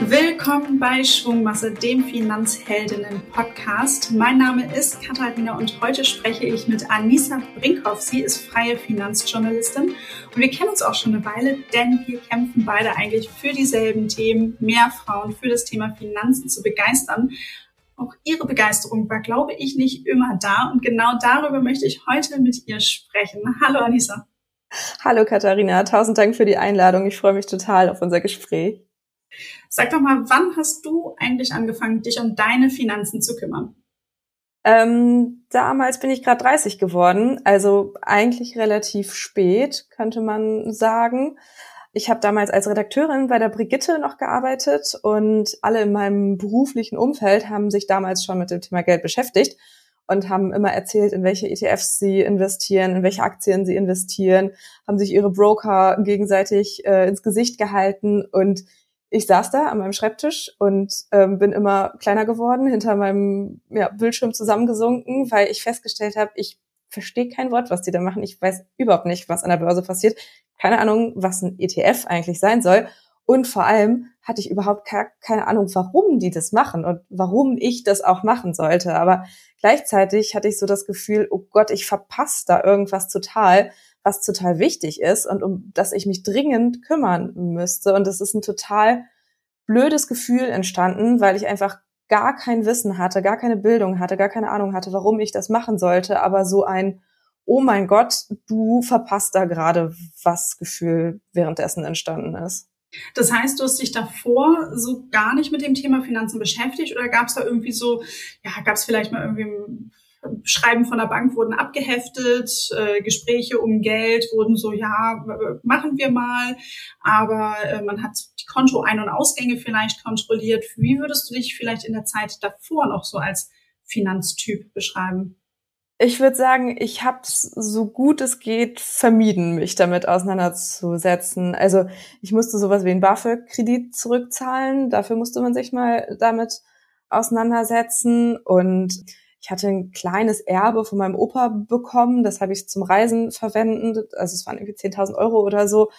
Willkommen bei Schwungmasse, dem Finanzheldinnen-Podcast. Mein Name ist Katharina und heute spreche ich mit Anissa Brinkhoff. Sie ist freie Finanzjournalistin und wir kennen uns auch schon eine Weile, denn wir kämpfen beide eigentlich für dieselben Themen, mehr Frauen für das Thema Finanzen zu begeistern. Auch ihre Begeisterung war, glaube ich, nicht immer da und genau darüber möchte ich heute mit ihr sprechen. Hallo Anissa. Hallo Katharina, tausend Dank für die Einladung. Ich freue mich total auf unser Gespräch. Sag doch mal, wann hast du eigentlich angefangen, dich um deine Finanzen zu kümmern? Ähm, damals bin ich gerade 30 geworden, also eigentlich relativ spät, könnte man sagen. Ich habe damals als Redakteurin bei der Brigitte noch gearbeitet und alle in meinem beruflichen Umfeld haben sich damals schon mit dem Thema Geld beschäftigt und haben immer erzählt, in welche ETFs sie investieren, in welche Aktien sie investieren, haben sich ihre Broker gegenseitig äh, ins Gesicht gehalten und ich saß da an meinem Schreibtisch und ähm, bin immer kleiner geworden, hinter meinem ja, Bildschirm zusammengesunken, weil ich festgestellt habe, ich verstehe kein Wort, was die da machen. Ich weiß überhaupt nicht, was an der Börse passiert. Keine Ahnung, was ein ETF eigentlich sein soll. Und vor allem hatte ich überhaupt keine Ahnung, warum die das machen und warum ich das auch machen sollte. Aber gleichzeitig hatte ich so das Gefühl, oh Gott, ich verpasse da irgendwas total was total wichtig ist und um das ich mich dringend kümmern müsste. Und es ist ein total blödes Gefühl entstanden, weil ich einfach gar kein Wissen hatte, gar keine Bildung hatte, gar keine Ahnung hatte, warum ich das machen sollte, aber so ein Oh mein Gott, du verpasst da gerade was Gefühl währenddessen entstanden ist. Das heißt, du hast dich davor so gar nicht mit dem Thema Finanzen beschäftigt oder gab es da irgendwie so, ja, gab es vielleicht mal irgendwie Schreiben von der Bank wurden abgeheftet, äh, Gespräche um Geld wurden so, ja, machen wir mal, aber äh, man hat die Kontoein- und Ausgänge vielleicht kontrolliert. Wie würdest du dich vielleicht in der Zeit davor noch so als Finanztyp beschreiben? Ich würde sagen, ich habe so gut es geht vermieden, mich damit auseinanderzusetzen. Also ich musste sowas wie einen BAföG-Kredit zurückzahlen. Dafür musste man sich mal damit auseinandersetzen und ich hatte ein kleines Erbe von meinem Opa bekommen, das habe ich zum Reisen verwendet, also es waren irgendwie 10.000 Euro oder so.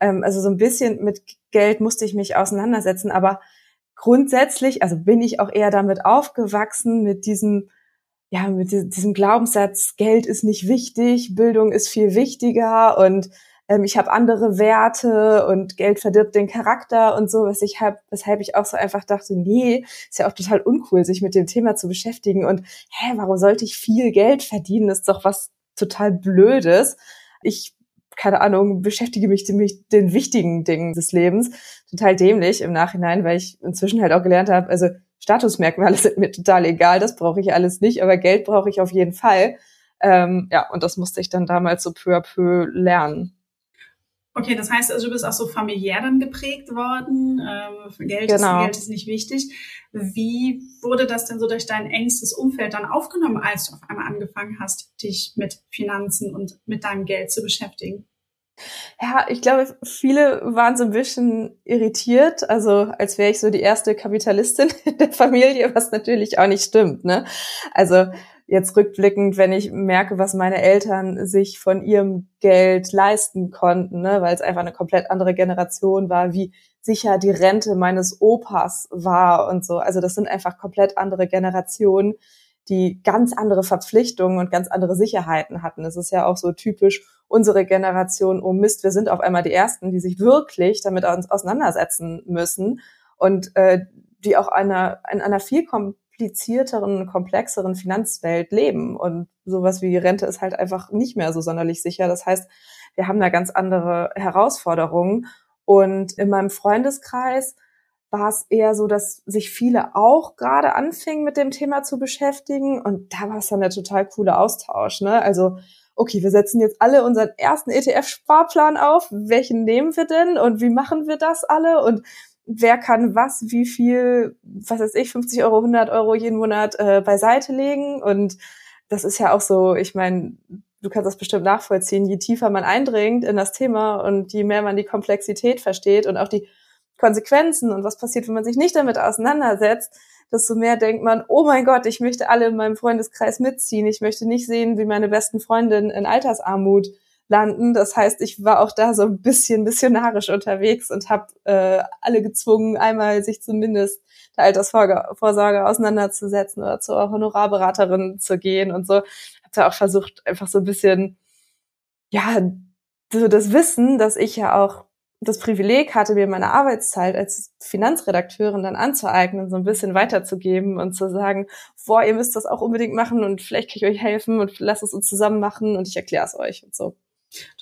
Ähm, also so ein bisschen mit Geld musste ich mich auseinandersetzen, aber grundsätzlich, also bin ich auch eher damit aufgewachsen, mit diesem, ja, mit diesem Glaubenssatz, Geld ist nicht wichtig, Bildung ist viel wichtiger und ähm, ich habe andere Werte und Geld verdirbt den Charakter und so, was ich habe, weshalb ich auch so einfach dachte, nee, ist ja auch total uncool, sich mit dem Thema zu beschäftigen und hä, warum sollte ich viel Geld verdienen? Das ist doch was total Blödes. Ich keine Ahnung, beschäftige mich mit den wichtigen Dingen des Lebens. Total dämlich im Nachhinein, weil ich inzwischen halt auch gelernt habe, also Statusmerkmale sind mir total egal, das brauche ich alles nicht, aber Geld brauche ich auf jeden Fall. Ähm, ja, und das musste ich dann damals so peu à peu lernen. Okay, das heißt also, du bist auch so familiär dann geprägt worden. Ähm, Geld, genau. ist, Geld ist nicht wichtig. Wie wurde das denn so durch dein engstes Umfeld dann aufgenommen, als du auf einmal angefangen hast, dich mit Finanzen und mit deinem Geld zu beschäftigen? Ja, ich glaube, viele waren so ein bisschen irritiert, also als wäre ich so die erste Kapitalistin in der Familie, was natürlich auch nicht stimmt. Ne? Also jetzt rückblickend, wenn ich merke, was meine Eltern sich von ihrem Geld leisten konnten, ne, weil es einfach eine komplett andere Generation war, wie sicher die Rente meines Opas war und so. Also das sind einfach komplett andere Generationen, die ganz andere Verpflichtungen und ganz andere Sicherheiten hatten. Es ist ja auch so typisch unsere Generation, oh Mist, wir sind auf einmal die Ersten, die sich wirklich damit auseinandersetzen müssen und äh, die auch einer, in einer viel komplizierteren, komplexeren Finanzwelt leben. Und sowas wie Rente ist halt einfach nicht mehr so sonderlich sicher. Das heißt, wir haben da ganz andere Herausforderungen. Und in meinem Freundeskreis war es eher so, dass sich viele auch gerade anfingen, mit dem Thema zu beschäftigen. Und da war es dann der total coole Austausch. Ne? Also, okay, wir setzen jetzt alle unseren ersten ETF-Sparplan auf. Welchen nehmen wir denn und wie machen wir das alle? Und wer kann was, wie viel, was weiß ich, 50 Euro, 100 Euro jeden Monat äh, beiseite legen. Und das ist ja auch so, ich meine, du kannst das bestimmt nachvollziehen, je tiefer man eindringt in das Thema und je mehr man die Komplexität versteht und auch die Konsequenzen und was passiert, wenn man sich nicht damit auseinandersetzt, desto mehr denkt man, oh mein Gott, ich möchte alle in meinem Freundeskreis mitziehen. Ich möchte nicht sehen, wie meine besten Freundinnen in Altersarmut landen. Das heißt, ich war auch da so ein bisschen missionarisch unterwegs und habe äh, alle gezwungen, einmal sich zumindest der Altersvorsorge auseinanderzusetzen oder zur Honorarberaterin zu gehen und so. Habe da auch versucht, einfach so ein bisschen, ja, so das Wissen, dass ich ja auch das Privileg hatte, mir meine Arbeitszeit als Finanzredakteurin dann anzueignen, so ein bisschen weiterzugeben und zu sagen, boah, ihr müsst das auch unbedingt machen und vielleicht kann ich euch helfen und lasst es uns zusammen machen und ich erkläre es euch und so.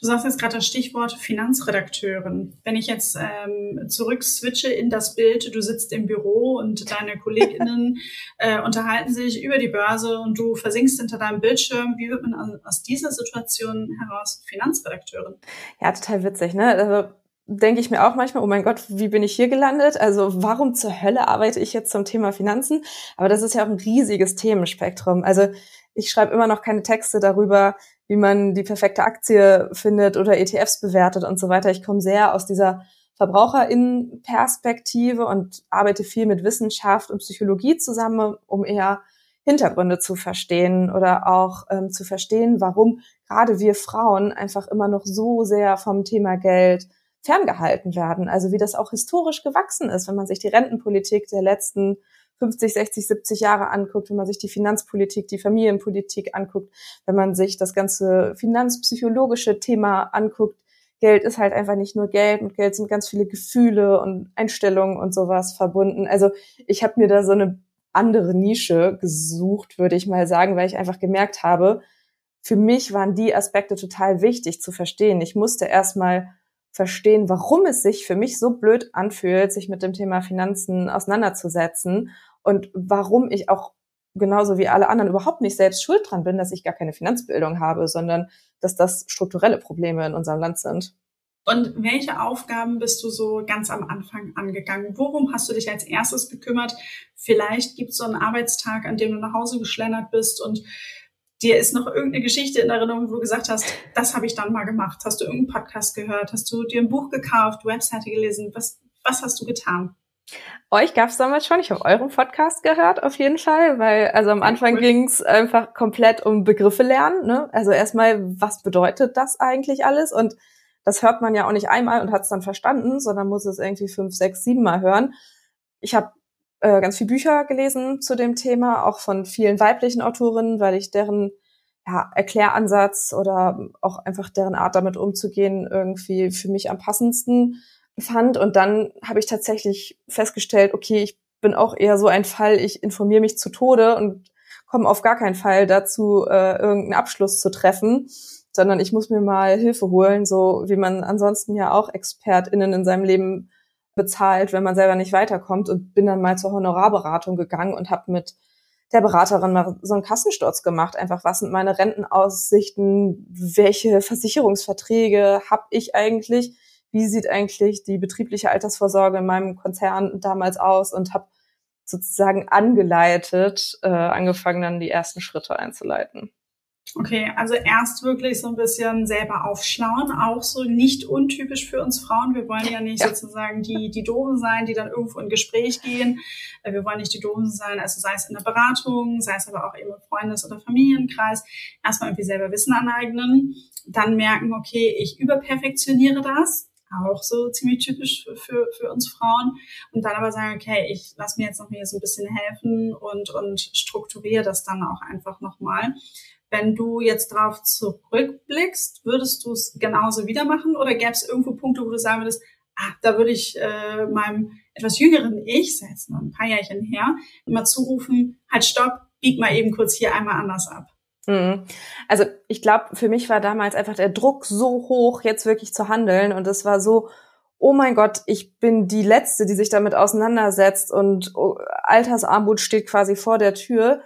Du sagst jetzt gerade das Stichwort Finanzredakteurin. Wenn ich jetzt ähm, zurück switche in das Bild, du sitzt im Büro und deine KollegInnen äh, unterhalten sich über die Börse und du versinkst hinter deinem Bildschirm. Wie wird man aus dieser Situation heraus Finanzredakteurin? Ja, total witzig, ne? Also denke ich mir auch manchmal, oh mein Gott, wie bin ich hier gelandet? Also warum zur Hölle arbeite ich jetzt zum Thema Finanzen? Aber das ist ja auch ein riesiges Themenspektrum. Also ich schreibe immer noch keine Texte darüber, wie man die perfekte Aktie findet oder ETFs bewertet und so weiter. Ich komme sehr aus dieser Verbraucherinnenperspektive und arbeite viel mit Wissenschaft und Psychologie zusammen, um eher Hintergründe zu verstehen oder auch ähm, zu verstehen, warum gerade wir Frauen einfach immer noch so sehr vom Thema Geld ferngehalten werden. Also wie das auch historisch gewachsen ist, wenn man sich die Rentenpolitik der letzten 50, 60, 70 Jahre anguckt, wenn man sich die Finanzpolitik, die Familienpolitik anguckt, wenn man sich das ganze finanzpsychologische Thema anguckt. Geld ist halt einfach nicht nur Geld, mit Geld sind ganz viele Gefühle und Einstellungen und sowas verbunden. Also ich habe mir da so eine andere Nische gesucht, würde ich mal sagen, weil ich einfach gemerkt habe, für mich waren die Aspekte total wichtig zu verstehen. Ich musste erstmal verstehen, warum es sich für mich so blöd anfühlt, sich mit dem Thema Finanzen auseinanderzusetzen und warum ich auch genauso wie alle anderen überhaupt nicht selbst schuld dran bin, dass ich gar keine Finanzbildung habe, sondern dass das strukturelle Probleme in unserem Land sind. Und welche Aufgaben bist du so ganz am Anfang angegangen? Worum hast du dich als erstes gekümmert? Vielleicht gibt es so einen Arbeitstag, an dem du nach Hause geschlendert bist und dir ist noch irgendeine Geschichte in Erinnerung, wo du gesagt hast, das habe ich dann mal gemacht. Hast du irgendeinen Podcast gehört? Hast du dir ein Buch gekauft, Webseite gelesen? Was, was hast du getan? Euch gab es damals schon. Ich habe euren Podcast gehört, auf jeden Fall, weil also am Anfang cool. ging es einfach komplett um Begriffe lernen. Ne? Also erstmal, was bedeutet das eigentlich alles? Und das hört man ja auch nicht einmal und hat es dann verstanden, sondern muss es irgendwie fünf, sechs, sieben Mal hören. Ich habe äh, ganz viel Bücher gelesen zu dem Thema, auch von vielen weiblichen Autorinnen, weil ich deren ja, Erkläransatz oder auch einfach deren Art damit umzugehen irgendwie für mich am passendsten fand. Und dann habe ich tatsächlich festgestellt, okay, ich bin auch eher so ein Fall, ich informiere mich zu Tode und komme auf gar keinen Fall dazu, äh, irgendeinen Abschluss zu treffen, sondern ich muss mir mal Hilfe holen, so wie man ansonsten ja auch ExpertInnen in seinem Leben bezahlt, wenn man selber nicht weiterkommt und bin dann mal zur Honorarberatung gegangen und habe mit der Beraterin mal so einen Kassensturz gemacht. Einfach, was sind meine Rentenaussichten? Welche Versicherungsverträge habe ich eigentlich? Wie sieht eigentlich die betriebliche Altersvorsorge in meinem Konzern damals aus? Und habe sozusagen angeleitet, äh, angefangen dann die ersten Schritte einzuleiten. Okay, also erst wirklich so ein bisschen selber aufschlauen, auch so nicht untypisch für uns Frauen. Wir wollen ja nicht ja. sozusagen die, die Doofen sein, die dann irgendwo in Gespräch gehen. Äh, wir wollen nicht die Doofen sein, also sei es in der Beratung, sei es aber auch eben im Freundes- oder Familienkreis. Erstmal irgendwie selber Wissen aneignen, dann merken, okay, ich überperfektioniere das. Auch so ziemlich typisch für, für uns Frauen. Und dann aber sagen, okay, ich lasse mir jetzt noch hier so ein bisschen helfen und, und strukturiere das dann auch einfach nochmal. Wenn du jetzt darauf zurückblickst, würdest du es genauso wieder machen oder gäbe es irgendwo Punkte, wo du sagen würdest, ah, da würde ich äh, meinem etwas jüngeren Ich, sei jetzt noch ein paar Jährchen her, immer zurufen, halt stopp, bieg mal eben kurz hier einmal anders ab. Mhm. Also ich glaube, für mich war damals einfach der Druck so hoch, jetzt wirklich zu handeln und es war so, oh mein Gott, ich bin die Letzte, die sich damit auseinandersetzt und oh, Altersarmut steht quasi vor der Tür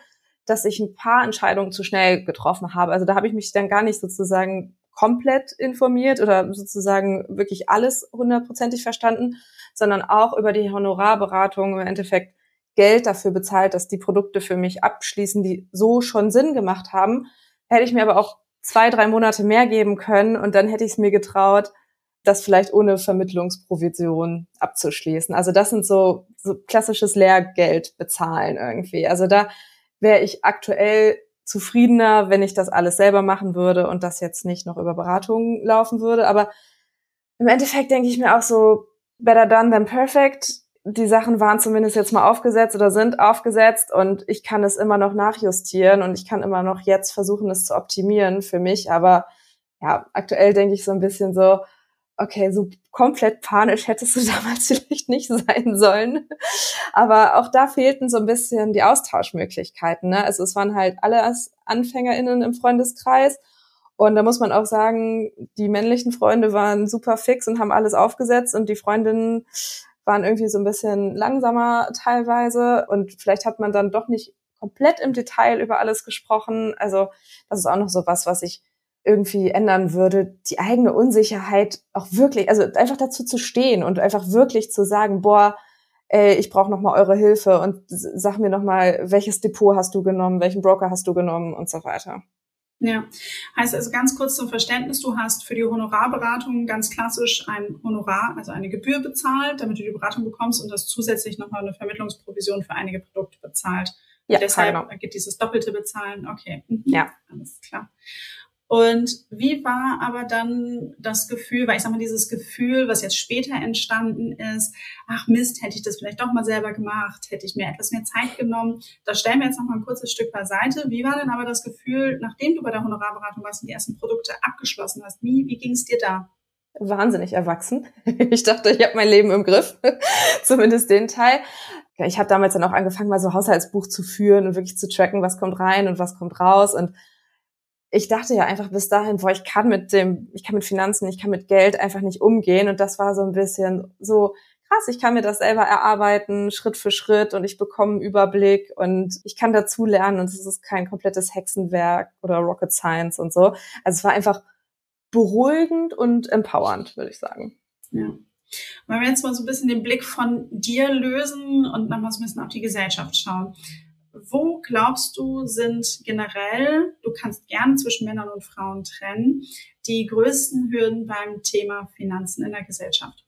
dass ich ein paar Entscheidungen zu schnell getroffen habe. Also da habe ich mich dann gar nicht sozusagen komplett informiert oder sozusagen wirklich alles hundertprozentig verstanden, sondern auch über die Honorarberatung im Endeffekt Geld dafür bezahlt, dass die Produkte für mich abschließen, die so schon Sinn gemacht haben. Hätte ich mir aber auch zwei, drei Monate mehr geben können und dann hätte ich es mir getraut, das vielleicht ohne Vermittlungsprovision abzuschließen. Also das sind so, so klassisches Lehrgeld bezahlen irgendwie. Also da wäre ich aktuell zufriedener, wenn ich das alles selber machen würde und das jetzt nicht noch über Beratungen laufen würde. Aber im Endeffekt denke ich mir auch so, better done than perfect. Die Sachen waren zumindest jetzt mal aufgesetzt oder sind aufgesetzt und ich kann es immer noch nachjustieren und ich kann immer noch jetzt versuchen, es zu optimieren für mich. Aber ja, aktuell denke ich so ein bisschen so, okay, so komplett panisch hättest du damals vielleicht nicht sein sollen. Aber auch da fehlten so ein bisschen die Austauschmöglichkeiten. Ne? Also es waren halt alle AnfängerInnen im Freundeskreis. Und da muss man auch sagen, die männlichen Freunde waren super fix und haben alles aufgesetzt und die Freundinnen waren irgendwie so ein bisschen langsamer teilweise und vielleicht hat man dann doch nicht komplett im Detail über alles gesprochen. Also das ist auch noch so was, was ich irgendwie ändern würde, die eigene Unsicherheit auch wirklich, also einfach dazu zu stehen und einfach wirklich zu sagen, boah, ey, ich brauche noch mal eure Hilfe und sag mir noch mal, welches Depot hast du genommen, welchen Broker hast du genommen und so weiter. Ja, heißt also ganz kurz zum Verständnis, du hast für die Honorarberatung ganz klassisch ein Honorar, also eine Gebühr bezahlt, damit du die Beratung bekommst und hast zusätzlich nochmal eine Vermittlungsprovision für einige Produkte bezahlt. Ja, deshalb genau. gibt dieses doppelte Bezahlen. Okay. Mhm. Ja. Alles klar. Und wie war aber dann das Gefühl, weil ich sag mal, dieses Gefühl, was jetzt später entstanden ist, ach Mist, hätte ich das vielleicht doch mal selber gemacht, hätte ich mir etwas mehr Zeit genommen. Das stellen wir jetzt noch mal ein kurzes Stück beiseite. Wie war denn aber das Gefühl, nachdem du bei der Honorarberatung warst und die ersten Produkte abgeschlossen hast? Wie, wie ging es dir da? Wahnsinnig erwachsen. Ich dachte, ich habe mein Leben im Griff, zumindest den Teil. Ich habe damals dann auch angefangen, mal so Haushaltsbuch zu führen und wirklich zu tracken, was kommt rein und was kommt raus und ich dachte ja einfach bis dahin, boah, ich kann mit dem, ich kann mit Finanzen, ich kann mit Geld einfach nicht umgehen. Und das war so ein bisschen so krass, ich kann mir das selber erarbeiten, Schritt für Schritt und ich bekomme einen Überblick und ich kann dazu lernen und es ist kein komplettes Hexenwerk oder Rocket Science und so. Also es war einfach beruhigend und empowernd, würde ich sagen. Ja. Wenn wir jetzt mal so ein bisschen den Blick von dir lösen und nochmal so ein bisschen auf die Gesellschaft schauen. Wo glaubst du, sind generell, du kannst gern zwischen Männern und Frauen trennen, die größten Hürden beim Thema Finanzen in der Gesellschaft?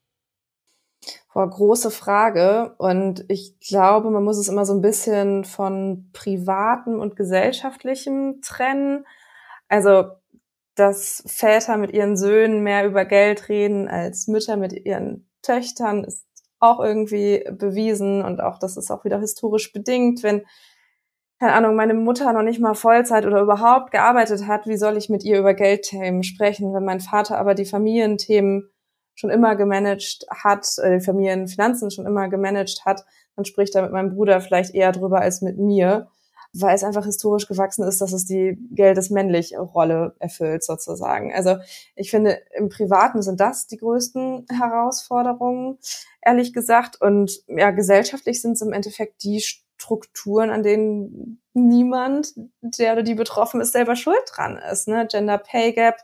Boah, große Frage. Und ich glaube, man muss es immer so ein bisschen von privatem und gesellschaftlichem trennen. Also, dass Väter mit ihren Söhnen mehr über Geld reden als Mütter mit ihren Töchtern, ist auch irgendwie bewiesen und auch das ist auch wieder historisch bedingt, wenn keine Ahnung, meine Mutter noch nicht mal Vollzeit oder überhaupt gearbeitet hat, wie soll ich mit ihr über Geldthemen sprechen, wenn mein Vater aber die Familienthemen schon immer gemanagt hat, äh, die Familienfinanzen schon immer gemanagt hat, dann spricht er mit meinem Bruder vielleicht eher drüber als mit mir, weil es einfach historisch gewachsen ist, dass es die Geldes-männlich Rolle erfüllt sozusagen. Also ich finde, im Privaten sind das die größten Herausforderungen, ehrlich gesagt. Und ja, gesellschaftlich sind es im Endeffekt die Strukturen, an denen niemand, der oder die betroffen ist, selber schuld dran ist. Ne? Gender Pay Gap,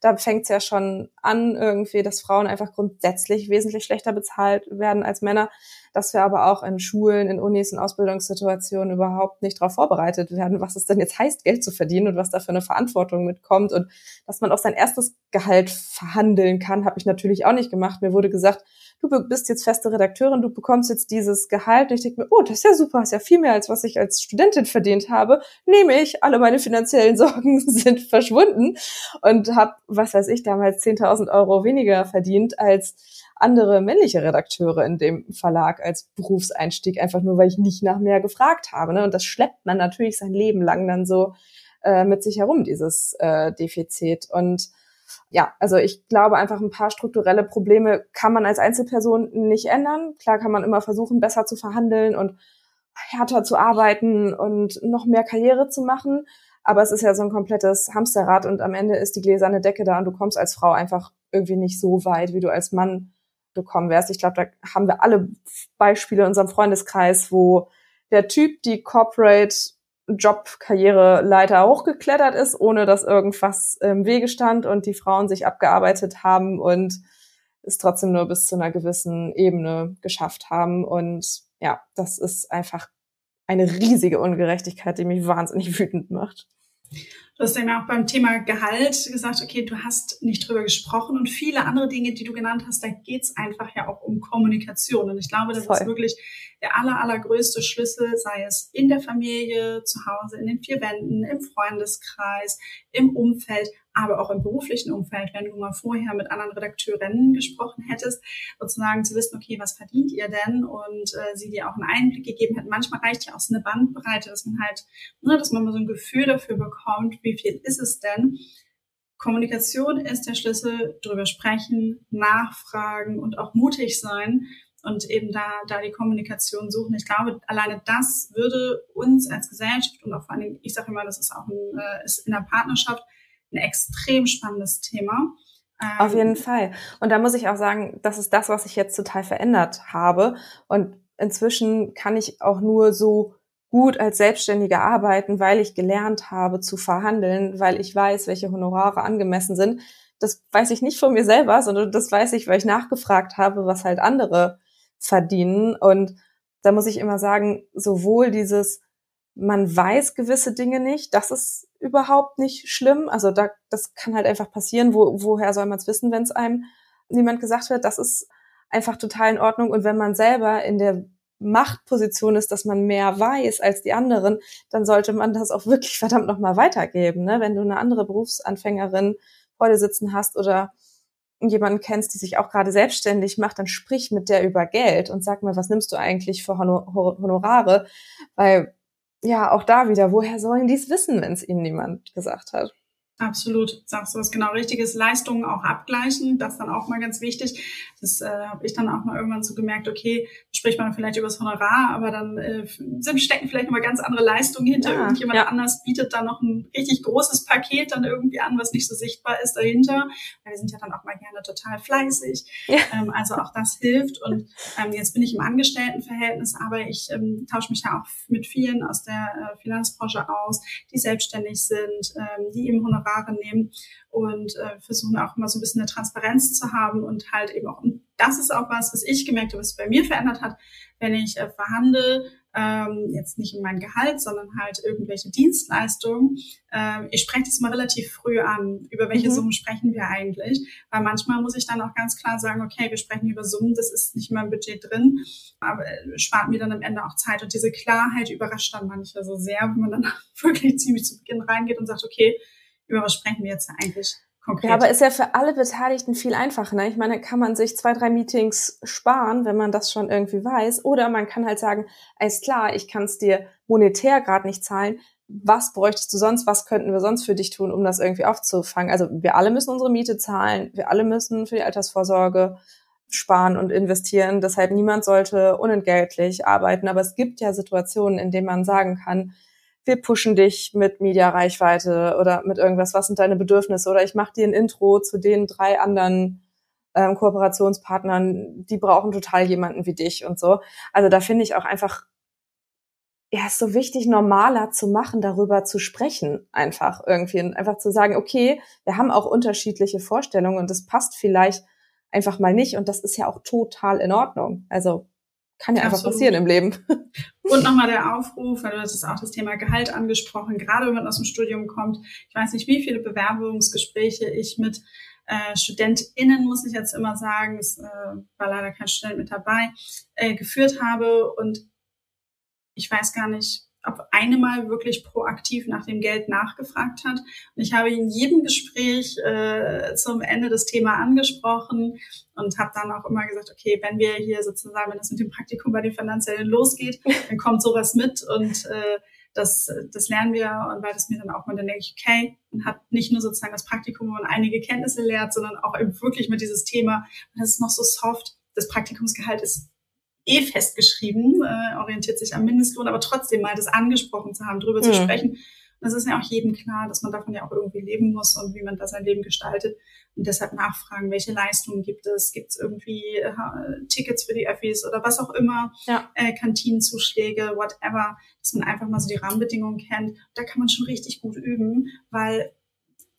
da fängt es ja schon an, irgendwie, dass Frauen einfach grundsätzlich wesentlich schlechter bezahlt werden als Männer, dass wir aber auch in Schulen, in Unis, in Ausbildungssituationen überhaupt nicht darauf vorbereitet werden, was es denn jetzt heißt, Geld zu verdienen und was da für eine Verantwortung mitkommt und dass man auch sein erstes Gehalt verhandeln kann, habe ich natürlich auch nicht gemacht. Mir wurde gesagt, du bist jetzt feste Redakteurin, du bekommst jetzt dieses Gehalt. Und ich denke mir, oh, das ist ja super, ist ja viel mehr, als was ich als Studentin verdient habe. Nehme ich, alle meine finanziellen Sorgen sind verschwunden und habe, was weiß ich, damals 10.000 Euro weniger verdient als andere männliche Redakteure in dem Verlag als Berufseinstieg, einfach nur, weil ich nicht nach mehr gefragt habe. Ne? Und das schleppt man natürlich sein Leben lang dann so äh, mit sich herum, dieses äh, Defizit. Und ja, also ich glaube einfach ein paar strukturelle Probleme kann man als Einzelperson nicht ändern. Klar kann man immer versuchen, besser zu verhandeln und härter zu arbeiten und noch mehr Karriere zu machen. Aber es ist ja so ein komplettes Hamsterrad und am Ende ist die gläserne Decke da und du kommst als Frau einfach irgendwie nicht so weit, wie du als Mann gekommen wärst. Ich glaube, da haben wir alle Beispiele in unserem Freundeskreis, wo der Typ die Corporate Job-Karriereleiter hochgeklettert ist, ohne dass irgendwas im Wege stand und die Frauen sich abgearbeitet haben und es trotzdem nur bis zu einer gewissen Ebene geschafft haben. Und ja, das ist einfach eine riesige Ungerechtigkeit, die mich wahnsinnig wütend macht. Du hast ja auch beim Thema Gehalt gesagt, okay, du hast nicht drüber gesprochen und viele andere Dinge, die du genannt hast, da geht's einfach ja auch um Kommunikation. Und ich glaube, das Voll. ist wirklich der aller, allergrößte Schlüssel, sei es in der Familie, zu Hause, in den vier Wänden, im Freundeskreis, im Umfeld, aber auch im beruflichen Umfeld, wenn du mal vorher mit anderen Redakteurinnen gesprochen hättest, sozusagen zu wissen, okay, was verdient ihr denn? Und äh, sie dir auch einen Einblick gegeben hätten. Manchmal reicht ja auch so eine Bandbreite, dass man halt, ne, dass man mal so ein Gefühl dafür bekommt, wie viel ist es denn? Kommunikation ist der Schlüssel, drüber sprechen, nachfragen und auch mutig sein und eben da, da die Kommunikation suchen. Ich glaube, alleine das würde uns als Gesellschaft und auch vor allen Dingen, ich sage immer, das ist auch ein, äh, ist in der Partnerschaft ein extrem spannendes Thema. Auf jeden ähm, Fall. Und da muss ich auch sagen, das ist das, was ich jetzt total verändert habe. Und inzwischen kann ich auch nur so gut als Selbstständige arbeiten, weil ich gelernt habe zu verhandeln, weil ich weiß, welche Honorare angemessen sind. Das weiß ich nicht von mir selber, sondern das weiß ich, weil ich nachgefragt habe, was halt andere verdienen. Und da muss ich immer sagen, sowohl dieses, man weiß gewisse Dinge nicht, das ist überhaupt nicht schlimm. Also da, das kann halt einfach passieren. Wo, woher soll man es wissen, wenn es einem niemand gesagt wird? Das ist einfach total in Ordnung. Und wenn man selber in der Machtposition ist, dass man mehr weiß als die anderen, dann sollte man das auch wirklich verdammt nochmal weitergeben. Ne? Wenn du eine andere Berufsanfängerin vor dir sitzen hast oder jemanden kennst, die sich auch gerade selbstständig macht, dann sprich mit der über Geld und sag mal, was nimmst du eigentlich für Honorare? Weil ja, auch da wieder, woher sollen die es wissen, wenn es ihnen niemand gesagt hat? Absolut, sagst du was genau Richtiges. Leistungen auch abgleichen, das dann auch mal ganz wichtig. Das äh, habe ich dann auch mal irgendwann so gemerkt, okay, spricht man vielleicht über das Honorar, aber dann äh, sind, stecken vielleicht nochmal ganz andere Leistungen hinter. Ja, Irgendjemand ja. anders bietet da noch ein richtig großes Paket dann irgendwie an, was nicht so sichtbar ist dahinter. Weil wir sind ja dann auch mal gerne total fleißig. Ja. Ähm, also auch das hilft. Und ähm, jetzt bin ich im Angestelltenverhältnis, aber ich ähm, tausche mich ja auch mit vielen aus der äh, Finanzbranche aus, die selbstständig sind, ähm, die eben Honorar Honorare nehmen und äh, versuchen auch immer so ein bisschen eine Transparenz zu haben und halt eben auch, und das ist auch was, was ich gemerkt habe, was bei mir verändert hat, wenn ich äh, verhandle, ähm, jetzt nicht in mein Gehalt, sondern halt irgendwelche Dienstleistungen. Ähm, ich spreche das mal relativ früh an. Über welche mhm. Summen sprechen wir eigentlich? Weil manchmal muss ich dann auch ganz klar sagen, okay, wir sprechen über Summen, das ist nicht in meinem Budget drin, aber äh, spart mir dann am Ende auch Zeit. Und diese Klarheit überrascht dann manchmal so sehr, wenn man dann wirklich ziemlich zu Beginn reingeht und sagt, okay, über was sprechen wir jetzt eigentlich konkret? Ja, aber ist ja für alle Beteiligten viel einfacher. Ne? Ich meine, kann man sich zwei, drei Meetings sparen, wenn man das schon irgendwie weiß. Oder man kann halt sagen, alles klar, ich kann es dir monetär gerade nicht zahlen. Was bräuchtest du sonst? Was könnten wir sonst für dich tun, um das irgendwie aufzufangen? Also wir alle müssen unsere Miete zahlen. Wir alle müssen für die Altersvorsorge sparen und investieren. Deshalb niemand sollte unentgeltlich arbeiten. Aber es gibt ja Situationen, in denen man sagen kann, wir pushen dich mit Media-Reichweite oder mit irgendwas, was sind deine Bedürfnisse oder ich mache dir ein Intro zu den drei anderen ähm, Kooperationspartnern, die brauchen total jemanden wie dich und so. Also da finde ich auch einfach, ja, ist so wichtig, normaler zu machen, darüber zu sprechen, einfach irgendwie und einfach zu sagen, okay, wir haben auch unterschiedliche Vorstellungen und das passt vielleicht einfach mal nicht und das ist ja auch total in Ordnung. Also kann ja einfach Absolut. passieren im Leben. Und nochmal der Aufruf, weil du hast auch das Thema Gehalt angesprochen, gerade wenn man aus dem Studium kommt. Ich weiß nicht, wie viele Bewerbungsgespräche ich mit äh, StudentInnen, muss ich jetzt immer sagen, es äh, war leider kein Student mit dabei, äh, geführt habe. Und ich weiß gar nicht, ob eine mal wirklich proaktiv nach dem Geld nachgefragt hat. Und ich habe in jedem Gespräch äh, zum Ende das Thema angesprochen und habe dann auch immer gesagt, okay, wenn wir hier sozusagen, wenn es mit dem Praktikum bei den Finanziellen losgeht, dann kommt sowas mit und äh, das, das lernen wir und weil das mir dann auch mal dann denke ich, okay, man hat nicht nur sozusagen das Praktikum und einige Kenntnisse lehrt, sondern auch eben wirklich mit dieses Thema, das ist noch so soft, das Praktikumsgehalt ist eh festgeschrieben, äh, orientiert sich am Mindestlohn, aber trotzdem mal das angesprochen zu haben, drüber mhm. zu sprechen. Und es ist ja auch jedem klar, dass man davon ja auch irgendwie leben muss und wie man da sein Leben gestaltet. Und deshalb nachfragen, welche Leistungen gibt es? Gibt es irgendwie äh, Tickets für die Öffis oder was auch immer? Ja. Äh, Kantinenzuschläge, whatever. Dass man einfach mal so die Rahmenbedingungen kennt. Da kann man schon richtig gut üben, weil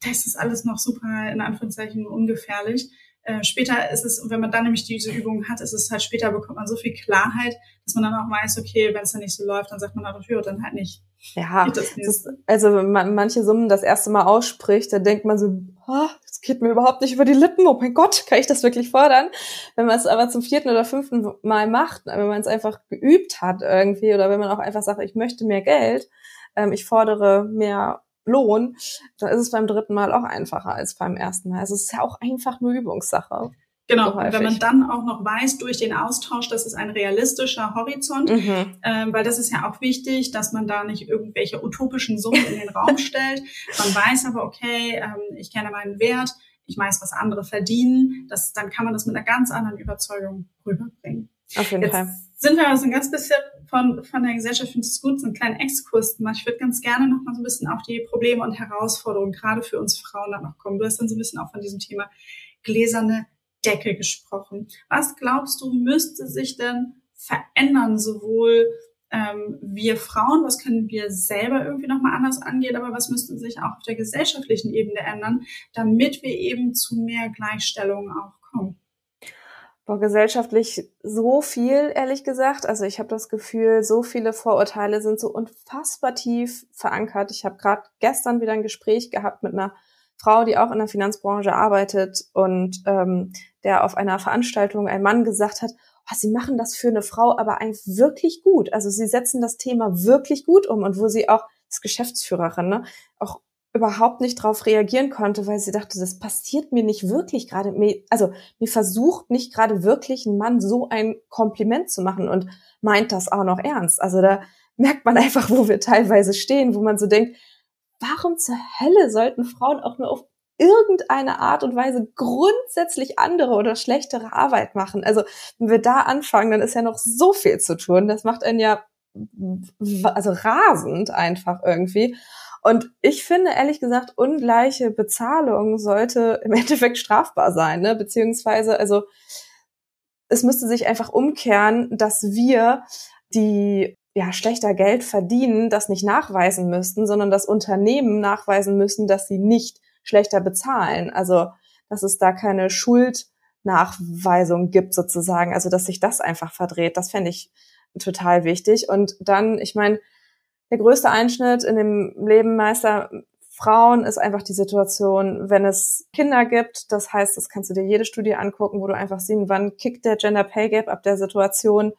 das ist alles noch super, in Anführungszeichen, ungefährlich. Äh, später ist es, wenn man dann nämlich diese Übung hat, ist es halt später bekommt man so viel Klarheit, dass man dann auch weiß, okay, wenn es dann nicht so läuft, dann sagt man halt, ja, dann halt nicht. Ja, ist, also wenn man manche Summen das erste Mal ausspricht, dann denkt man so, oh, das geht mir überhaupt nicht über die Lippen. Oh mein Gott, kann ich das wirklich fordern? Wenn man es aber zum vierten oder fünften Mal macht, wenn man es einfach geübt hat irgendwie oder wenn man auch einfach sagt, ich möchte mehr Geld, ähm, ich fordere mehr Lohn, dann ist es beim dritten Mal auch einfacher als beim ersten Mal. Also es ist ja auch einfach nur Übungssache. Genau, und wenn man dann auch noch weiß durch den Austausch, das ist ein realistischer Horizont, mhm. ähm, weil das ist ja auch wichtig, dass man da nicht irgendwelche utopischen Summen in den Raum stellt. Man weiß aber, okay, ähm, ich kenne meinen Wert, ich weiß, was andere verdienen, das, dann kann man das mit einer ganz anderen Überzeugung rüberbringen. Auf jeden Jetzt Fall. Sind wir also ein ganz bisschen von, von der Gesellschaft, finde es gut, so einen kleinen Exkurs gemacht. Ich würde ganz gerne noch mal so ein bisschen auf die Probleme und Herausforderungen, gerade für uns Frauen, da noch kommen. Du hast dann so ein bisschen auch von diesem Thema gläserne Decke gesprochen. Was glaubst du, müsste sich denn verändern, sowohl ähm, wir Frauen, was können wir selber irgendwie nochmal anders angehen, aber was müsste sich auch auf der gesellschaftlichen Ebene ändern, damit wir eben zu mehr Gleichstellung auch kommen? Boah, gesellschaftlich so viel, ehrlich gesagt. Also ich habe das Gefühl, so viele Vorurteile sind so unfassbar tief verankert. Ich habe gerade gestern wieder ein Gespräch gehabt mit einer Frau, die auch in der Finanzbranche arbeitet und ähm, der auf einer Veranstaltung ein Mann gesagt hat, oh, sie machen das für eine Frau aber eigentlich wirklich gut. Also sie setzen das Thema wirklich gut um und wo sie auch als Geschäftsführerin ne, auch überhaupt nicht darauf reagieren konnte, weil sie dachte, das passiert mir nicht wirklich gerade. Also mir versucht nicht gerade wirklich ein Mann so ein Kompliment zu machen und meint das auch noch ernst. Also da merkt man einfach, wo wir teilweise stehen, wo man so denkt, warum zur Hölle sollten Frauen auch nur auf irgendeine Art und Weise grundsätzlich andere oder schlechtere Arbeit machen? Also wenn wir da anfangen, dann ist ja noch so viel zu tun. Das macht einen ja also rasend einfach irgendwie. Und ich finde ehrlich gesagt, ungleiche Bezahlung sollte im Endeffekt strafbar sein, ne? Beziehungsweise, also es müsste sich einfach umkehren, dass wir die ja, schlechter Geld verdienen, das nicht nachweisen müssten, sondern das Unternehmen nachweisen müssen, dass sie nicht schlechter bezahlen. Also, dass es da keine Schuldnachweisung gibt sozusagen. Also, dass sich das einfach verdreht. Das fände ich total wichtig. Und dann, ich meine, der größte Einschnitt in dem Leben meister Frauen ist einfach die Situation, wenn es Kinder gibt. Das heißt, das kannst du dir jede Studie angucken, wo du einfach sehen, wann kickt der Gender Pay Gap ab der Situation,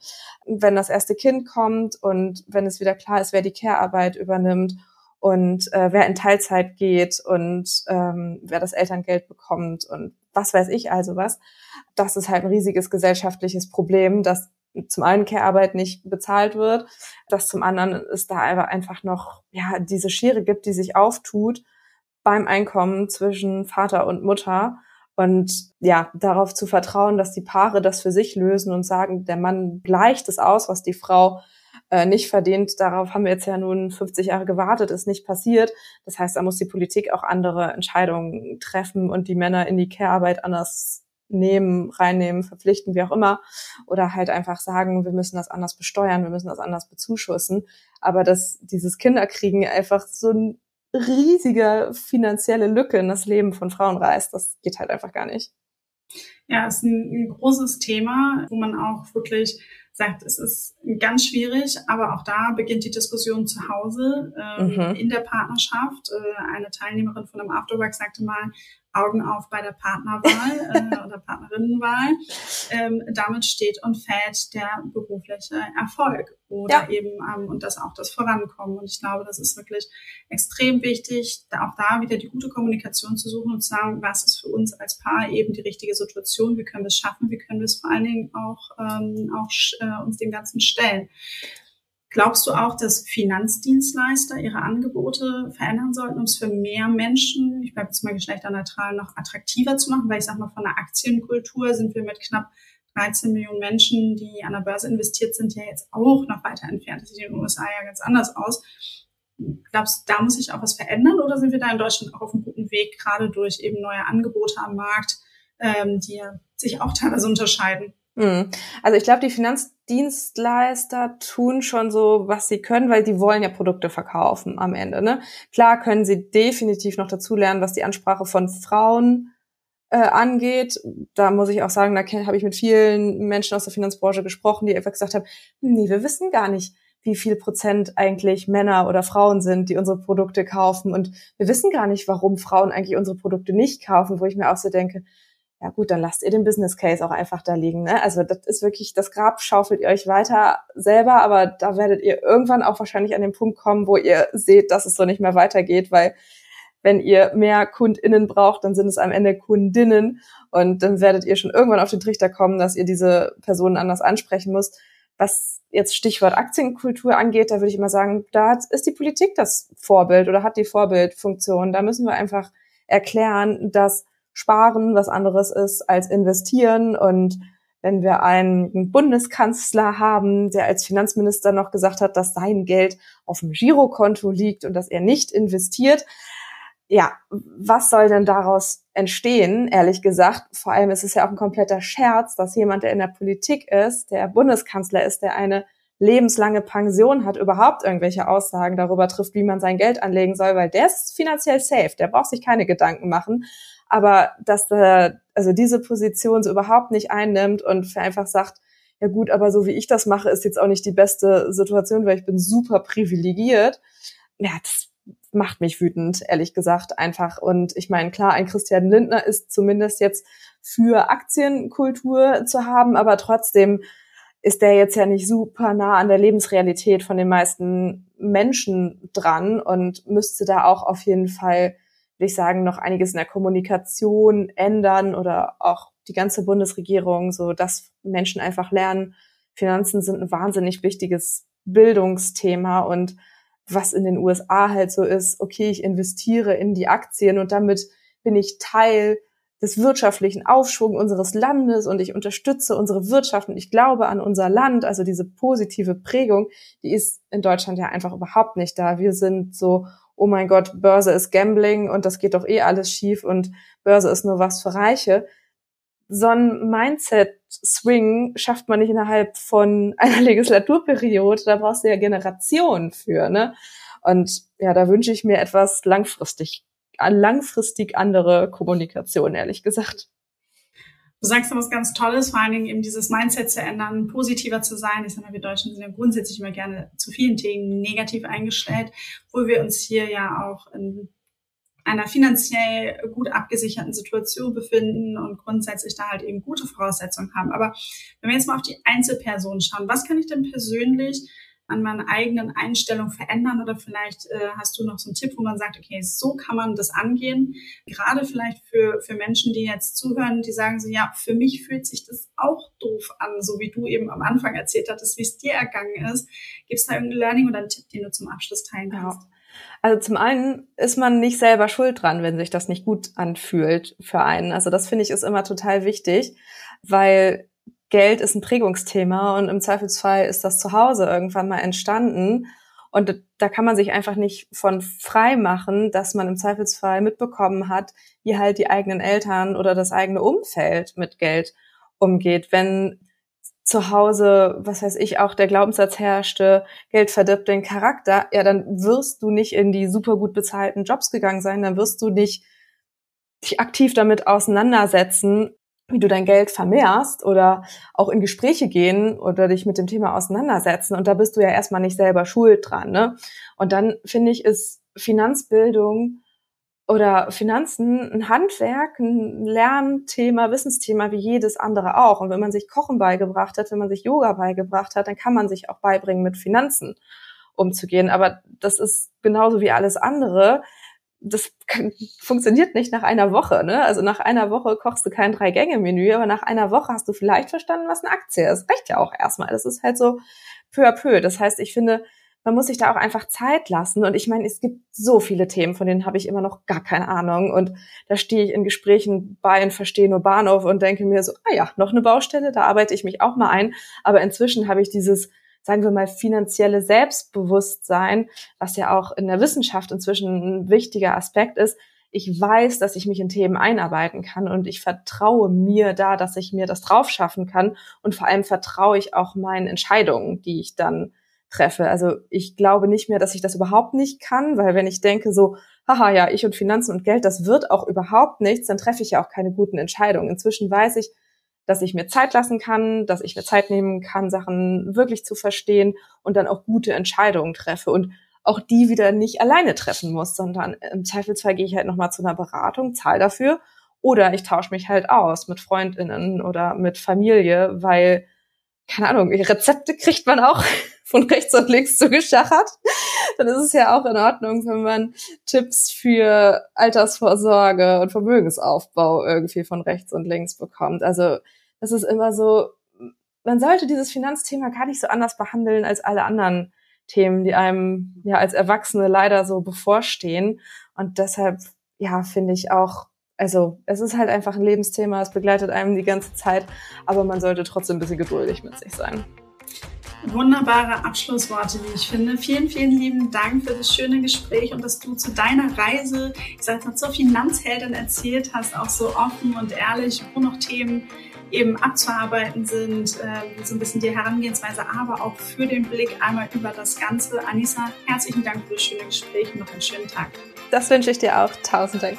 wenn das erste Kind kommt und wenn es wieder klar ist, wer die Care-Arbeit übernimmt und äh, wer in Teilzeit geht und ähm, wer das Elterngeld bekommt und was weiß ich also was. Das ist halt ein riesiges gesellschaftliches Problem, dass zum einen Care-Arbeit nicht bezahlt wird, dass zum anderen es da einfach noch ja diese Schere gibt, die sich auftut beim Einkommen zwischen Vater und Mutter und ja darauf zu vertrauen, dass die Paare das für sich lösen und sagen, der Mann gleicht es aus, was die Frau äh, nicht verdient. Darauf haben wir jetzt ja nun 50 Jahre gewartet, ist nicht passiert. Das heißt, da muss die Politik auch andere Entscheidungen treffen und die Männer in die Care-Arbeit anders nehmen, reinnehmen, verpflichten, wie auch immer. Oder halt einfach sagen, wir müssen das anders besteuern, wir müssen das anders bezuschussen. Aber dass dieses Kinderkriegen einfach so eine riesige finanzielle Lücke in das Leben von Frauen reißt, das geht halt einfach gar nicht. Ja, ist ein, ein großes Thema, wo man auch wirklich sagt, es ist ganz schwierig, aber auch da beginnt die Diskussion zu Hause ähm, mhm. in der Partnerschaft. Äh, eine Teilnehmerin von einem Afterwork sagte mal, Augen auf bei der Partnerwahl äh, oder Partnerinnenwahl. Ähm, damit steht und fällt der berufliche Erfolg oder ja. eben ähm, und das auch das Vorankommen. Und ich glaube, das ist wirklich extrem wichtig, da auch da wieder die gute Kommunikation zu suchen und zu sagen, was ist für uns als Paar eben die richtige Situation, wie können wir es schaffen, wie können wir es vor allen Dingen auch, ähm, auch äh, uns dem Ganzen stellen. Glaubst du auch, dass Finanzdienstleister ihre Angebote verändern sollten, um es für mehr Menschen, ich bleibe jetzt mal geschlechterneutral, noch attraktiver zu machen? Weil ich sage mal, von der Aktienkultur sind wir mit knapp 13 Millionen Menschen, die an der Börse investiert sind, ja jetzt auch noch weiter entfernt. Das sieht in den USA ja ganz anders aus. Glaubst du, da muss sich auch was verändern oder sind wir da in Deutschland auch auf einem guten Weg, gerade durch eben neue Angebote am Markt, ähm, die sich auch teilweise unterscheiden? Hm. Also ich glaube, die Finanzdienstleister tun schon so, was sie können, weil die wollen ja Produkte verkaufen am Ende. Ne? Klar können sie definitiv noch dazu lernen, was die Ansprache von Frauen äh, angeht. Da muss ich auch sagen, da habe ich mit vielen Menschen aus der Finanzbranche gesprochen, die einfach gesagt haben, nee, wir wissen gar nicht, wie viel Prozent eigentlich Männer oder Frauen sind, die unsere Produkte kaufen. Und wir wissen gar nicht, warum Frauen eigentlich unsere Produkte nicht kaufen, wo ich mir auch so denke, ja gut, dann lasst ihr den Business Case auch einfach da liegen. Ne? Also das ist wirklich, das Grab schaufelt ihr euch weiter selber, aber da werdet ihr irgendwann auch wahrscheinlich an den Punkt kommen, wo ihr seht, dass es so nicht mehr weitergeht, weil wenn ihr mehr KundInnen braucht, dann sind es am Ende Kundinnen und dann werdet ihr schon irgendwann auf den Trichter kommen, dass ihr diese Personen anders ansprechen müsst. Was jetzt Stichwort Aktienkultur angeht, da würde ich immer sagen, da ist die Politik das Vorbild oder hat die Vorbildfunktion. Da müssen wir einfach erklären, dass Sparen was anderes ist als investieren und wenn wir einen Bundeskanzler haben, der als Finanzminister noch gesagt hat, dass sein Geld auf dem Girokonto liegt und dass er nicht investiert, ja, was soll denn daraus entstehen, ehrlich gesagt? Vor allem ist es ja auch ein kompletter Scherz, dass jemand, der in der Politik ist, der Bundeskanzler ist, der eine lebenslange Pension hat, überhaupt irgendwelche Aussagen darüber trifft, wie man sein Geld anlegen soll, weil der ist finanziell safe, der braucht sich keine Gedanken machen. Aber dass er also diese Position so überhaupt nicht einnimmt und einfach sagt, ja gut, aber so wie ich das mache, ist jetzt auch nicht die beste Situation, weil ich bin super privilegiert. Ja, das macht mich wütend, ehrlich gesagt, einfach. Und ich meine, klar, ein Christian Lindner ist zumindest jetzt für Aktienkultur zu haben, aber trotzdem ist der jetzt ja nicht super nah an der Lebensrealität von den meisten Menschen dran und müsste da auch auf jeden Fall, würde ich sagen, noch einiges in der Kommunikation ändern oder auch die ganze Bundesregierung, so dass Menschen einfach lernen, Finanzen sind ein wahnsinnig wichtiges Bildungsthema und was in den USA halt so ist, okay, ich investiere in die Aktien und damit bin ich Teil des wirtschaftlichen Aufschwungs unseres Landes und ich unterstütze unsere Wirtschaft und ich glaube an unser Land. Also diese positive Prägung, die ist in Deutschland ja einfach überhaupt nicht da. Wir sind so, oh mein Gott, Börse ist Gambling und das geht doch eh alles schief und Börse ist nur was für Reiche so ein Mindset-Swing schafft man nicht innerhalb von einer Legislaturperiode. Da brauchst du ja Generationen für, ne? Und ja, da wünsche ich mir etwas langfristig, langfristig andere Kommunikation, ehrlich gesagt. Du sagst da was ganz Tolles, vor allen Dingen eben dieses Mindset zu ändern, positiver zu sein. Ich sage mal, wir Deutschen sind ja grundsätzlich immer gerne zu vielen Themen negativ eingestellt, wo wir uns hier ja auch in einer finanziell gut abgesicherten Situation befinden und grundsätzlich da halt eben gute Voraussetzungen haben. Aber wenn wir jetzt mal auf die Einzelpersonen schauen, was kann ich denn persönlich an meiner eigenen Einstellung verändern oder vielleicht äh, hast du noch so einen Tipp, wo man sagt, okay, so kann man das angehen. Gerade vielleicht für, für Menschen, die jetzt zuhören, die sagen so, ja, für mich fühlt sich das auch doof an, so wie du eben am Anfang erzählt hattest, wie es dir ergangen ist. Gibt es da irgendein Learning oder einen Tipp, den du zum Abschluss teilen kannst? Ja. Also zum einen ist man nicht selber schuld dran, wenn sich das nicht gut anfühlt für einen. Also das finde ich ist immer total wichtig, weil Geld ist ein Prägungsthema und im Zweifelsfall ist das zu Hause irgendwann mal entstanden. Und da kann man sich einfach nicht von frei machen, dass man im Zweifelsfall mitbekommen hat, wie halt die eigenen Eltern oder das eigene Umfeld mit Geld umgeht. Wenn zu Hause, was weiß ich, auch der Glaubenssatz herrschte, Geld verdirbt den Charakter, ja, dann wirst du nicht in die super gut bezahlten Jobs gegangen sein, dann wirst du nicht dich aktiv damit auseinandersetzen, wie du dein Geld vermehrst oder auch in Gespräche gehen oder dich mit dem Thema auseinandersetzen. Und da bist du ja erstmal nicht selber schuld dran. Ne? Und dann finde ich, ist Finanzbildung oder Finanzen ein Handwerk, ein Lernthema, Wissensthema wie jedes andere auch. Und wenn man sich Kochen beigebracht hat, wenn man sich Yoga beigebracht hat, dann kann man sich auch beibringen, mit Finanzen umzugehen. Aber das ist genauso wie alles andere. Das kann, funktioniert nicht nach einer Woche. Ne? Also nach einer Woche kochst du kein Drei-Gänge-Menü, aber nach einer Woche hast du vielleicht verstanden, was eine Aktie ist. Reicht ja auch erstmal. Das ist halt so peu à peu. Das heißt, ich finde, man muss sich da auch einfach Zeit lassen. Und ich meine, es gibt so viele Themen, von denen habe ich immer noch gar keine Ahnung. Und da stehe ich in Gesprächen bei und verstehe nur Bahnhof und denke mir so, ah ja, noch eine Baustelle, da arbeite ich mich auch mal ein. Aber inzwischen habe ich dieses, sagen wir mal, finanzielle Selbstbewusstsein, was ja auch in der Wissenschaft inzwischen ein wichtiger Aspekt ist. Ich weiß, dass ich mich in Themen einarbeiten kann und ich vertraue mir da, dass ich mir das drauf schaffen kann. Und vor allem vertraue ich auch meinen Entscheidungen, die ich dann treffe. Also ich glaube nicht mehr, dass ich das überhaupt nicht kann, weil wenn ich denke so, haha, ja, ich und Finanzen und Geld, das wird auch überhaupt nichts, dann treffe ich ja auch keine guten Entscheidungen. Inzwischen weiß ich, dass ich mir Zeit lassen kann, dass ich mir Zeit nehmen kann, Sachen wirklich zu verstehen und dann auch gute Entscheidungen treffe und auch die wieder nicht alleine treffen muss, sondern im Zweifelsfall gehe ich halt nochmal zu einer Beratung, zahle dafür oder ich tausche mich halt aus mit Freundinnen oder mit Familie, weil, keine Ahnung, Rezepte kriegt man auch von rechts und links zugeschachert, dann ist es ja auch in Ordnung, wenn man Tipps für Altersvorsorge und Vermögensaufbau irgendwie von rechts und links bekommt. Also das ist immer so, man sollte dieses Finanzthema gar nicht so anders behandeln als alle anderen Themen, die einem ja als Erwachsene leider so bevorstehen. Und deshalb, ja, finde ich auch, also es ist halt einfach ein Lebensthema, es begleitet einem die ganze Zeit, aber man sollte trotzdem ein bisschen geduldig mit sich sein. Wunderbare Abschlussworte, wie ich finde. Vielen, vielen lieben Dank für das schöne Gespräch und dass du zu deiner Reise, ich sag mal, zur Finanzheldin erzählt hast, auch so offen und ehrlich, wo noch Themen eben abzuarbeiten sind, äh, so ein bisschen die Herangehensweise, aber auch für den Blick einmal über das Ganze. Anissa, herzlichen Dank für das schöne Gespräch und noch einen schönen Tag. Das wünsche ich dir auch. Tausend Dank.